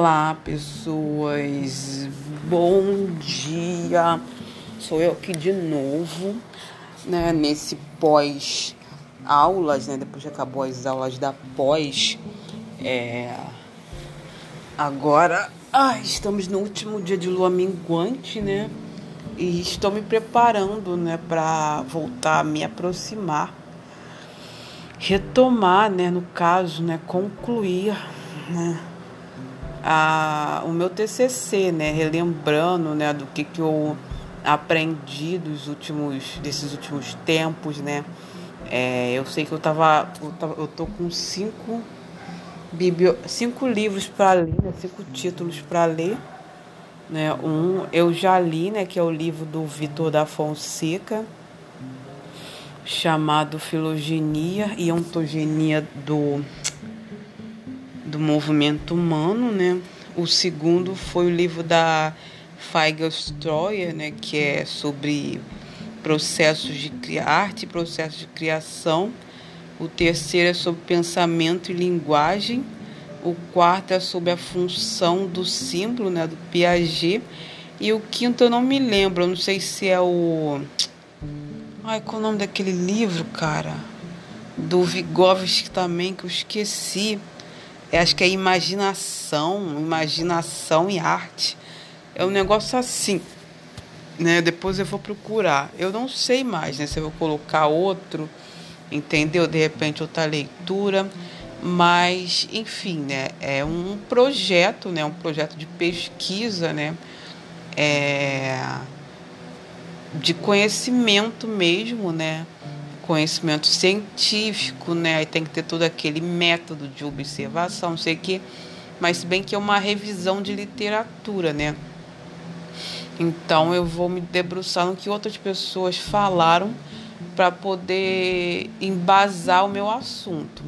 Olá, pessoas. Bom dia. Sou eu aqui de novo, né, nesse pós aulas, né, depois que acabou as aulas da pós, é agora, ai, estamos no último dia de lua minguante, né? E estou me preparando, né, para voltar a me aproximar retomar, né, no caso, né, concluir, né, a, o meu TCC, né, relembrando, né, do que, que eu aprendi dos últimos, desses últimos tempos, né. É, eu sei que eu tava, eu, tava, eu tô com cinco, biblio, cinco livros para ler, né, cinco títulos para ler, né. Um eu já li, né, que é o livro do Vitor da Fonseca, chamado Filogenia e Ontogenia do do movimento humano, né? O segundo foi o livro da Feigl Stroyer, né, que é sobre processos de arte processos de criação. O terceiro é sobre pensamento e linguagem. O quarto é sobre a função do símbolo, né, do Piaget. E o quinto eu não me lembro, eu não sei se é o. Ai, qual é o nome daquele livro, cara? Do Vygotsky também, que eu esqueci. Eu acho que é imaginação, imaginação e arte. É um negócio assim, né? Depois eu vou procurar. Eu não sei mais, né? Se eu vou colocar outro, entendeu? De repente outra leitura, mas enfim, né? É um projeto, né? Um projeto de pesquisa, né? É de conhecimento mesmo, né? Conhecimento científico, né? Aí tem que ter todo aquele método de observação, sei o quê. Mas bem que é uma revisão de literatura, né? Então eu vou me debruçar no que outras pessoas falaram para poder embasar o meu assunto.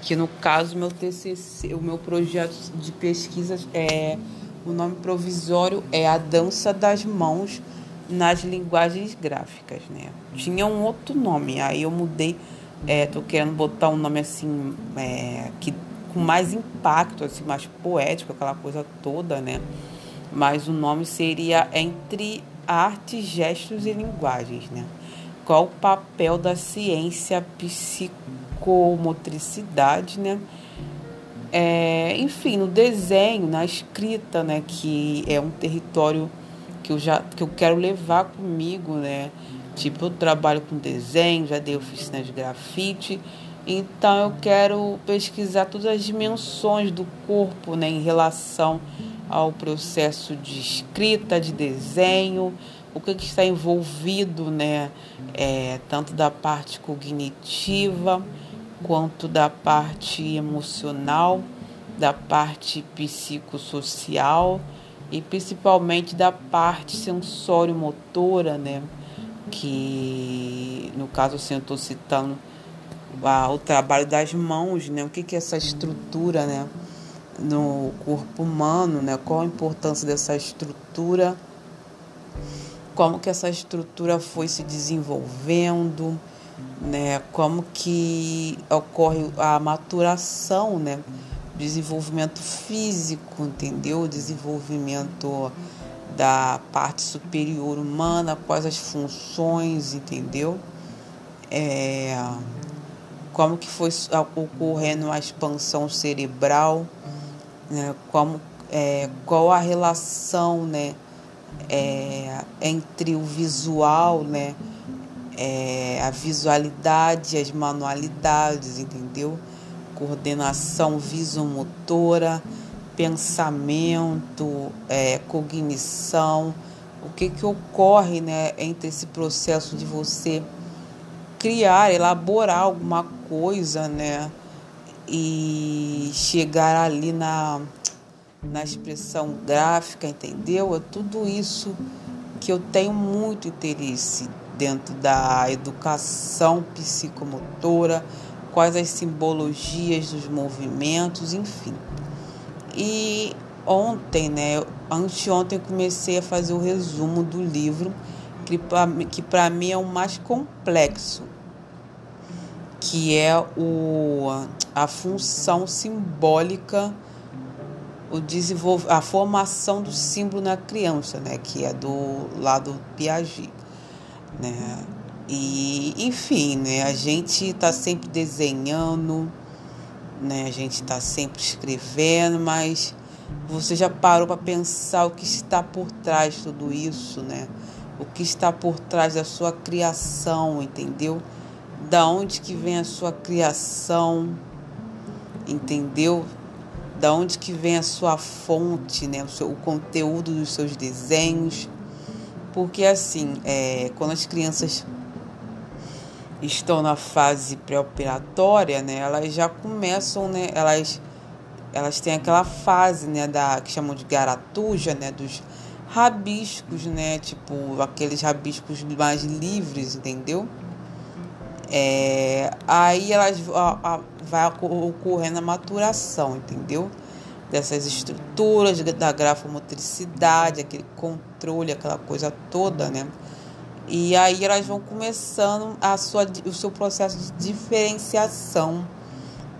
Que no caso meu TCC, o meu projeto de pesquisa é o nome provisório é a dança das mãos nas linguagens gráficas, né? Tinha um outro nome, aí eu mudei, é, tô querendo botar um nome assim, é, que com mais impacto, assim, mais poético, aquela coisa toda, né? Mas o nome seria Entre Artes, Gestos e Linguagens, né? Qual o papel da ciência psicomotricidade, né? É, enfim, no desenho, na escrita, né? Que é um território que eu já que eu quero levar comigo, né? Tipo, eu trabalho com desenho, já dei oficina de grafite, então eu quero pesquisar todas as dimensões do corpo, né, em relação ao processo de escrita, de desenho, o que, que está envolvido, né, é, tanto da parte cognitiva quanto da parte emocional, da parte psicossocial e principalmente da parte sensório-motora, né? Que no caso assim, eu estou citando o trabalho das mãos, né? O que, que é essa estrutura, né? No corpo humano, né? Qual a importância dessa estrutura? Como que essa estrutura foi se desenvolvendo, né? Como que ocorre a maturação, né? Desenvolvimento físico, entendeu? Desenvolvimento da parte superior humana, quais as funções, entendeu? É, como que foi ocorrendo a expansão cerebral, né? como, é, qual a relação né? É, entre o visual, né? É, a visualidade, as manualidades, entendeu? Coordenação visomotora, pensamento, é, cognição, o que, que ocorre né, entre esse processo de você criar, elaborar alguma coisa, né? E chegar ali na, na expressão gráfica, entendeu? É tudo isso que eu tenho muito interesse dentro da educação psicomotora, quais as simbologias dos movimentos, enfim. E ontem, né, anteontem eu comecei a fazer o resumo do livro, que para mim é o mais complexo, que é o, a função simbólica o desenvolv a formação do símbolo na criança, né, que é do lado Piaget, né? E enfim, né, a gente está sempre desenhando, né? A gente está sempre escrevendo, mas você já parou para pensar o que está por trás de tudo isso, né? O que está por trás da sua criação, entendeu? Da onde que vem a sua criação, entendeu? Da onde que vem a sua fonte, né? O, seu, o conteúdo dos seus desenhos. Porque assim, é, quando as crianças estão na fase pré-operatória, né? Elas já começam, né? Elas, elas têm aquela fase, né? Da, que chamam de garatuja, né? Dos rabiscos, né? Tipo, aqueles rabiscos mais livres, entendeu? É, aí elas a, a, vai ocorrendo a maturação, entendeu? Dessas estruturas da grafomotricidade, aquele controle, aquela coisa toda, né? E aí elas vão começando a sua, o seu processo de diferenciação,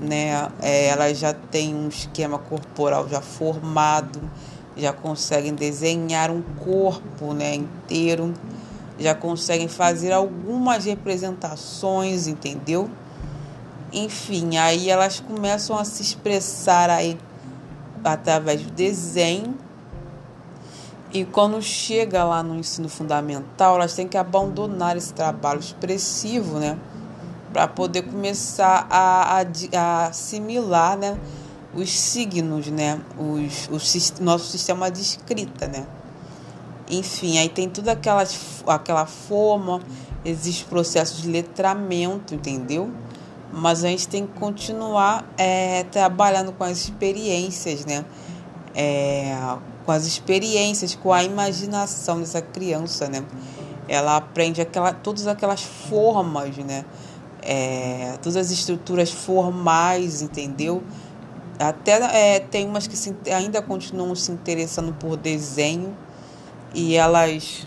né? É, elas já têm um esquema corporal já formado, já conseguem desenhar um corpo né, inteiro, já conseguem fazer algumas representações, entendeu? Enfim, aí elas começam a se expressar aí através do desenho e quando chega lá no ensino fundamental, elas têm que abandonar esse trabalho expressivo, né? Para poder começar a, a, a, assimilar né? os signos, né? Os, o nosso sistema de escrita, né? Enfim, aí tem toda aquela, aquela forma, existe processo de letramento, entendeu? Mas a gente tem que continuar é, trabalhando com as experiências, né? É, com as experiências, com a imaginação dessa criança, né? Ela aprende aquela, todas aquelas formas, né? É, todas as estruturas formais, entendeu? Até é, tem umas que se, ainda continuam se interessando por desenho e elas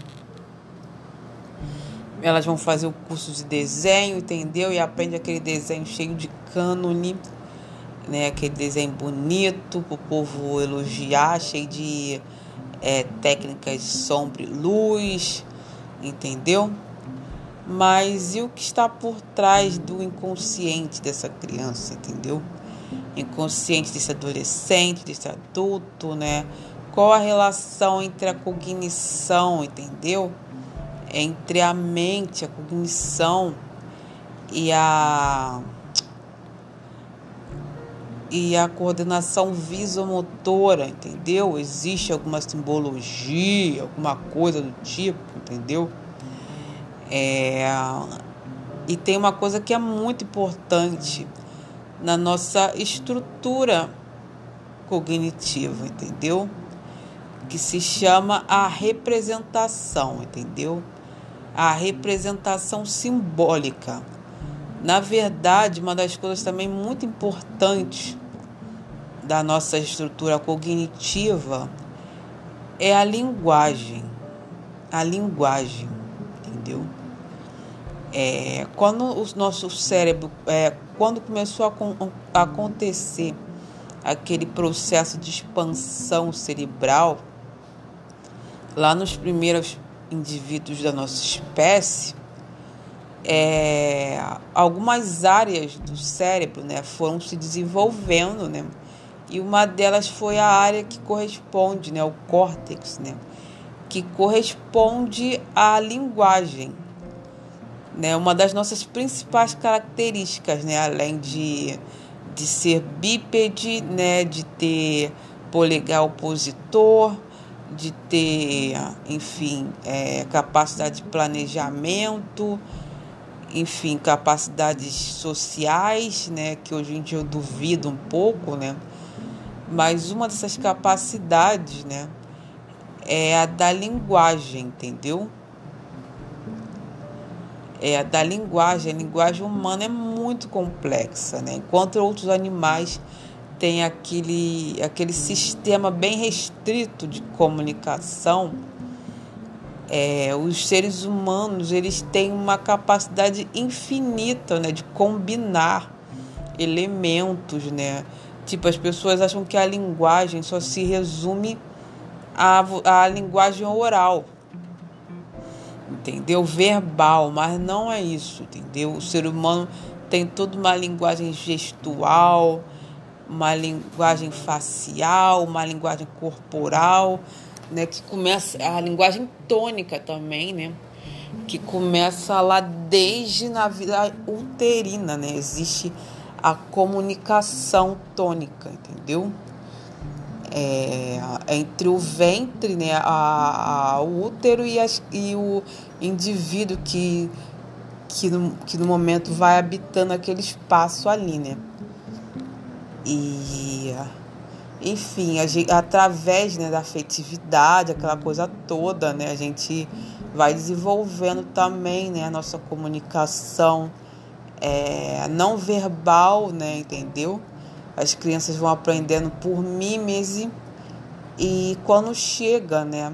elas vão fazer o curso de desenho, entendeu? E aprende aquele desenho cheio de cânone né? Aquele desenho bonito para o povo elogiar, cheio de é, técnicas sombra e luz, entendeu? Mas e o que está por trás do inconsciente dessa criança, entendeu? Inconsciente desse adolescente, desse adulto, né? Qual a relação entre a cognição, entendeu? Entre a mente, a cognição e a e a coordenação visomotora, entendeu? Existe alguma simbologia, alguma coisa do tipo, entendeu? É, e tem uma coisa que é muito importante na nossa estrutura cognitiva, entendeu? Que se chama a representação, entendeu? A representação simbólica. Na verdade, uma das coisas também muito importantes da nossa estrutura cognitiva é a linguagem. A linguagem, entendeu? É, quando o nosso cérebro, é, quando começou a, a acontecer aquele processo de expansão cerebral, lá nos primeiros indivíduos da nossa espécie, é, algumas áreas do cérebro né, foram se desenvolvendo, né? E uma delas foi a área que corresponde, né, o córtex, né, que corresponde à linguagem. Né, uma das nossas principais características, né, além de, de ser bípede, né, de ter polegar opositor, de ter, enfim, é, capacidade de planejamento, enfim, capacidades sociais, né, que hoje em dia eu duvido um pouco, né, mas uma dessas capacidades, né, é a da linguagem, entendeu? É a da linguagem. A linguagem humana é muito complexa, né? Enquanto outros animais têm aquele, aquele sistema bem restrito de comunicação, é, os seres humanos eles têm uma capacidade infinita né, de combinar elementos, né? Tipo, as pessoas acham que a linguagem só se resume à, à linguagem oral, entendeu? Verbal, mas não é isso, entendeu? O ser humano tem toda uma linguagem gestual, uma linguagem facial, uma linguagem corporal, né? Que começa a linguagem tônica também, né? Que começa lá desde na vida uterina, né? Existe a comunicação tônica, entendeu? É, entre o ventre, né, a, a o útero e, as, e o indivíduo que, que, no, que no momento vai habitando aquele espaço ali, né? E enfim, a gente, através né, da afetividade, aquela coisa toda, né, a gente vai desenvolvendo também né, a nossa comunicação é, não verbal, né, entendeu? As crianças vão aprendendo por mímese e quando chega, né,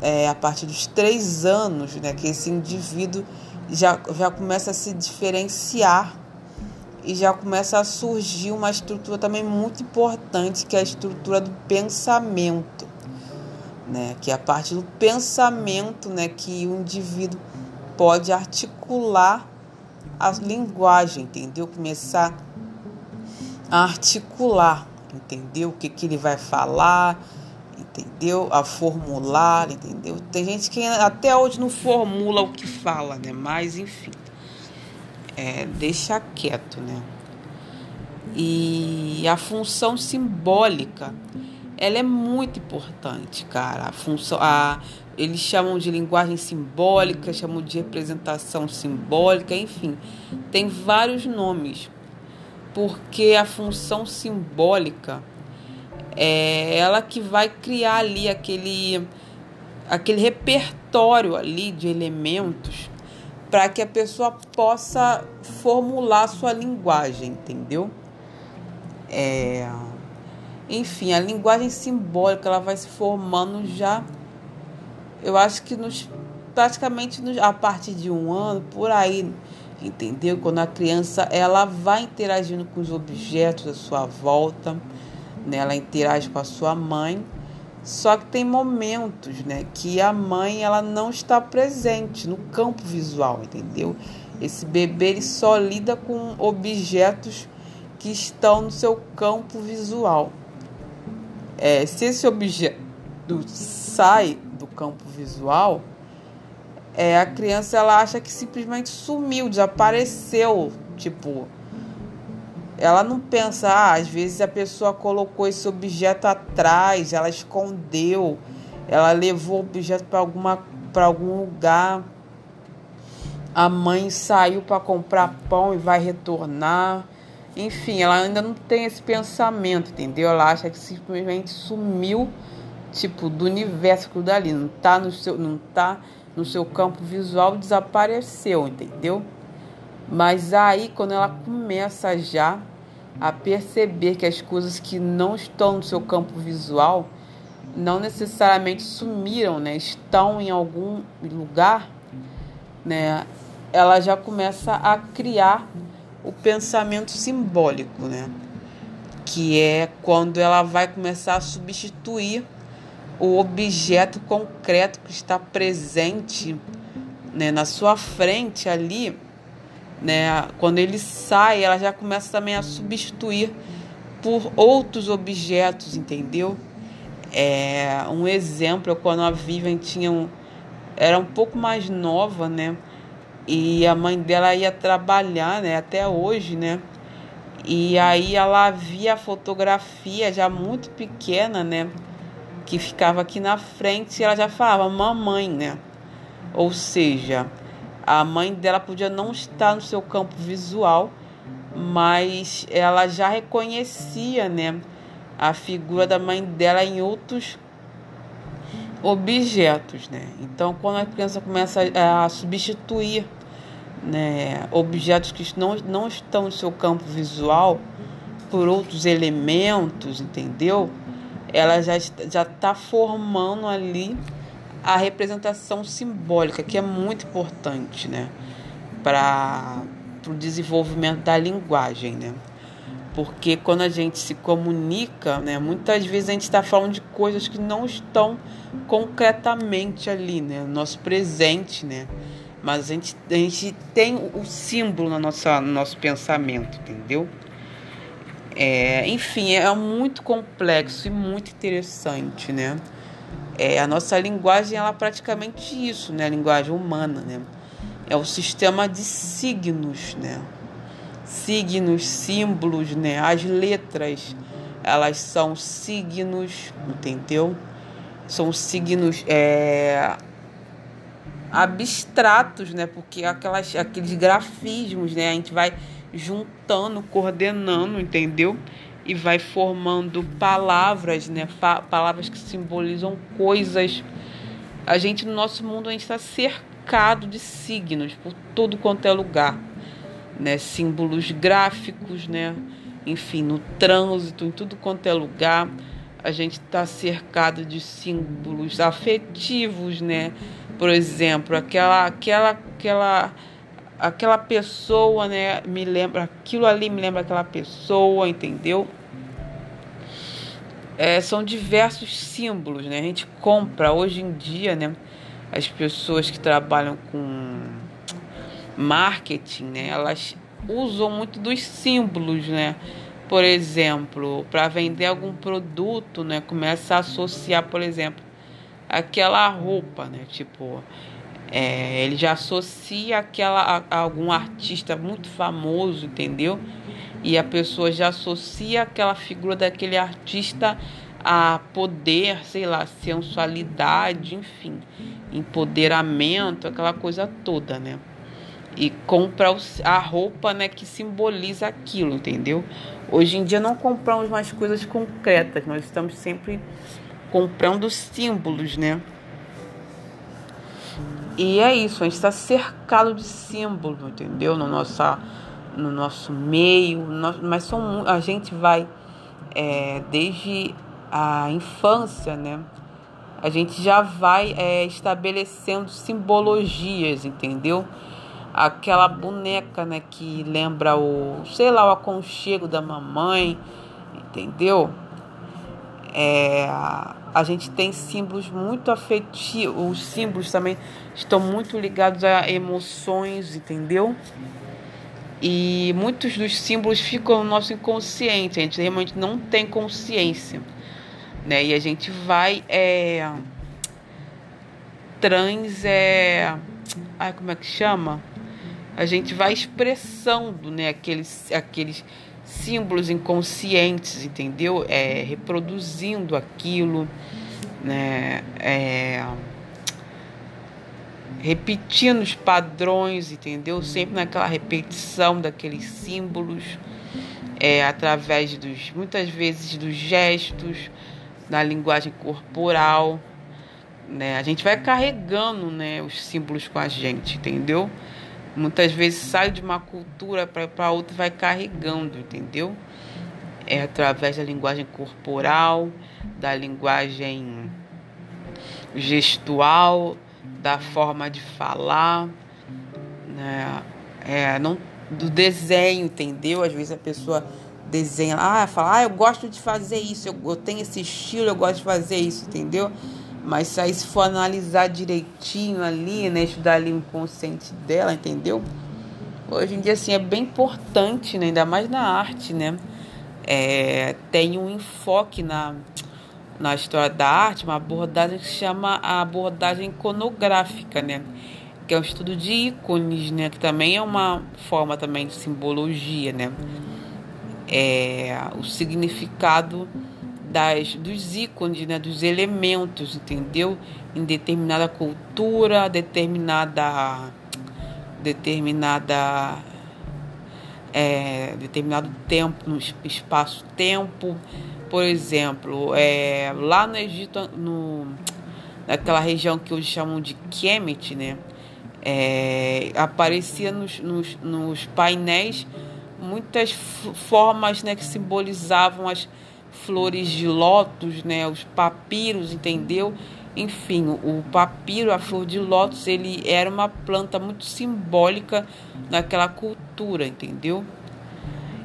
é, a partir dos três anos, né, que esse indivíduo já, já começa a se diferenciar e já começa a surgir uma estrutura também muito importante, que é a estrutura do pensamento, né, que é a parte do pensamento, né, que o indivíduo pode articular a linguagem, entendeu? Começar a articular, entendeu? O que, que ele vai falar, entendeu? A formular, entendeu? Tem gente que até hoje não formula o que fala, né? Mas, enfim, é, deixa quieto, né? E a função simbólica, ela é muito importante, cara. A função, a, eles chamam de linguagem simbólica, chamam de representação simbólica, enfim, tem vários nomes, porque a função simbólica é ela que vai criar ali aquele, aquele repertório ali de elementos para que a pessoa possa formular sua linguagem, entendeu? É, enfim, a linguagem simbólica ela vai se formando já eu acho que nos, praticamente nos, a partir de um ano, por aí, entendeu? Quando a criança ela vai interagindo com os objetos à sua volta, né? ela interage com a sua mãe. Só que tem momentos, né, que a mãe ela não está presente no campo visual, entendeu? Esse bebê ele só lida com objetos que estão no seu campo visual. É, se esse objeto sai do campo visual, é, a criança ela acha que simplesmente sumiu, desapareceu. Tipo, ela não pensa, ah, às vezes a pessoa colocou esse objeto atrás, ela escondeu, ela levou o objeto para alguma para algum lugar. A mãe saiu para comprar pão e vai retornar. Enfim, ela ainda não tem esse pensamento, entendeu? Ela acha que simplesmente sumiu tipo do universo dali, não tá no seu não tá no seu campo visual, desapareceu, entendeu? Mas aí quando ela começa já a perceber que as coisas que não estão no seu campo visual não necessariamente sumiram, né? Estão em algum lugar, né? Ela já começa a criar o pensamento simbólico, né? Que é quando ela vai começar a substituir o objeto concreto que está presente né, na sua frente ali, né, quando ele sai, ela já começa também a substituir por outros objetos, entendeu? É, um exemplo é quando a Vivian tinha um, era um pouco mais nova, né? E a mãe dela ia trabalhar, né? Até hoje, né? E aí ela via a fotografia já muito pequena, né? Que ficava aqui na frente ela já falava mamãe, né? Ou seja, a mãe dela podia não estar no seu campo visual, mas ela já reconhecia, né, a figura da mãe dela em outros objetos, né? Então, quando a criança começa a substituir, né, objetos que não, não estão no seu campo visual por outros elementos, entendeu? Ela já já está formando ali a representação simbólica, que é muito importante, né, para o desenvolvimento da linguagem, né. Porque quando a gente se comunica, né, muitas vezes a gente está falando de coisas que não estão concretamente ali, né, no nosso presente, né, mas a gente, a gente tem o símbolo na nossa, no nosso pensamento, entendeu? É, enfim, é muito complexo e muito interessante, né? É, a nossa linguagem ela é praticamente isso, né? A linguagem humana, né? É o sistema de signos, né? Signos, símbolos, né? As letras, elas são signos, entendeu? São signos é, abstratos, né? Porque aquelas, aqueles grafismos, né? A gente vai juntando, coordenando, entendeu? E vai formando palavras, né? Palavras que simbolizam coisas. A gente, no nosso mundo, a gente está cercado de signos por todo quanto é lugar, né? Símbolos gráficos, né? Enfim, no trânsito, em tudo quanto é lugar, a gente está cercado de símbolos afetivos, né? Por exemplo, aquela, aquela, aquela aquela pessoa, né, me lembra, aquilo ali me lembra aquela pessoa, entendeu? É, são diversos símbolos, né? A gente compra hoje em dia, né? As pessoas que trabalham com marketing, né? Elas usam muito dos símbolos, né? Por exemplo, para vender algum produto, né? Começa a associar, por exemplo, aquela roupa, né? Tipo, é, ele já associa aquela a, a algum artista muito famoso, entendeu? E a pessoa já associa aquela figura daquele artista a poder, sei lá, sensualidade, enfim, empoderamento, aquela coisa toda, né? E compra a roupa, né, que simboliza aquilo, entendeu? Hoje em dia não compramos mais coisas concretas, nós estamos sempre comprando símbolos, né? E é isso, a gente está cercado de símbolos, entendeu? No, nossa, no nosso meio, mas são, a gente vai é, desde a infância, né? A gente já vai é, estabelecendo simbologias, entendeu? Aquela boneca, né, que lembra o, sei lá, o aconchego da mamãe, entendeu? É, a gente tem símbolos muito afetivos, os símbolos também estão muito ligados a emoções, entendeu? E muitos dos símbolos ficam no nosso inconsciente, a gente realmente não tem consciência, né? E a gente vai é, trans é, ai como é que chama? A gente vai expressando, né, aqueles aqueles símbolos inconscientes, entendeu? É, reproduzindo aquilo, né? É, repetindo os padrões, entendeu? Sempre naquela repetição daqueles símbolos, é, através dos, muitas vezes, dos gestos, da linguagem corporal, né? A gente vai carregando, né, os símbolos com a gente, entendeu? Muitas vezes sai de uma cultura para outra vai carregando, entendeu? É através da linguagem corporal, da linguagem gestual, da forma de falar, né? É, não, do desenho, entendeu? Às vezes a pessoa desenha, ah, fala, ah, eu gosto de fazer isso, eu, eu tenho esse estilo, eu gosto de fazer isso, entendeu? Mas aí se for analisar direitinho ali, né, estudar ali o inconsciente dela, entendeu? Hoje em dia, assim, é bem importante, né, ainda mais na arte, né? É, tem um enfoque na, na história da arte, uma abordagem que se chama a abordagem iconográfica, né? Que é um estudo de ícones, né? Que também é uma forma também de simbologia, né? É, o significado das, dos ícones, né, dos elementos, entendeu? Em determinada cultura, determinada determinada é, determinado tempo, no espaço-tempo. Por exemplo, é, lá no Egito, no, naquela região que hoje chamam de Kemet, né? É, aparecia nos, nos, nos painéis muitas formas né, que simbolizavam as flores de lótus, né, os papiros, entendeu? Enfim, o papiro, a flor de lótus, ele era uma planta muito simbólica naquela cultura, entendeu?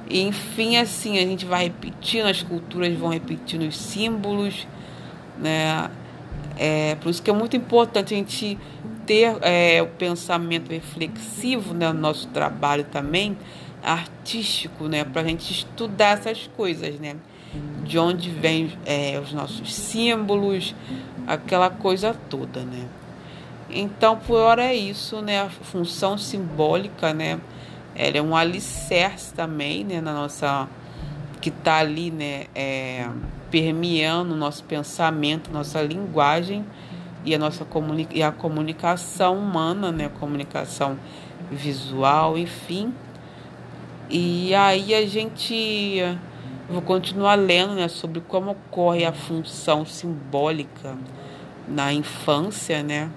E, enfim, assim, a gente vai repetindo, as culturas vão repetindo os símbolos, né? É, por isso que é muito importante a gente ter é, o pensamento reflexivo né, no nosso trabalho também, artístico, né? Para a gente estudar essas coisas, né? De onde vêm é, os nossos símbolos, aquela coisa toda, né? Então, por hora é isso, né? A função simbólica, né? Ela é um alicerce também, né? Na nossa... Que está ali, né? É, permeando o nosso pensamento, nossa linguagem e a nossa comuni e a comunicação humana, né? A comunicação visual, enfim. E aí a gente vou continuar lendo, né, sobre como ocorre a função simbólica na infância, né?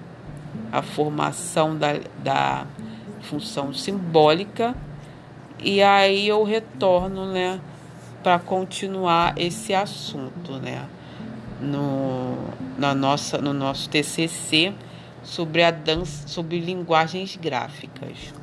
A formação da, da função simbólica. E aí eu retorno, né, para continuar esse assunto, né? No, na nossa, no nosso TCC sobre a dança, sobre linguagens gráficas.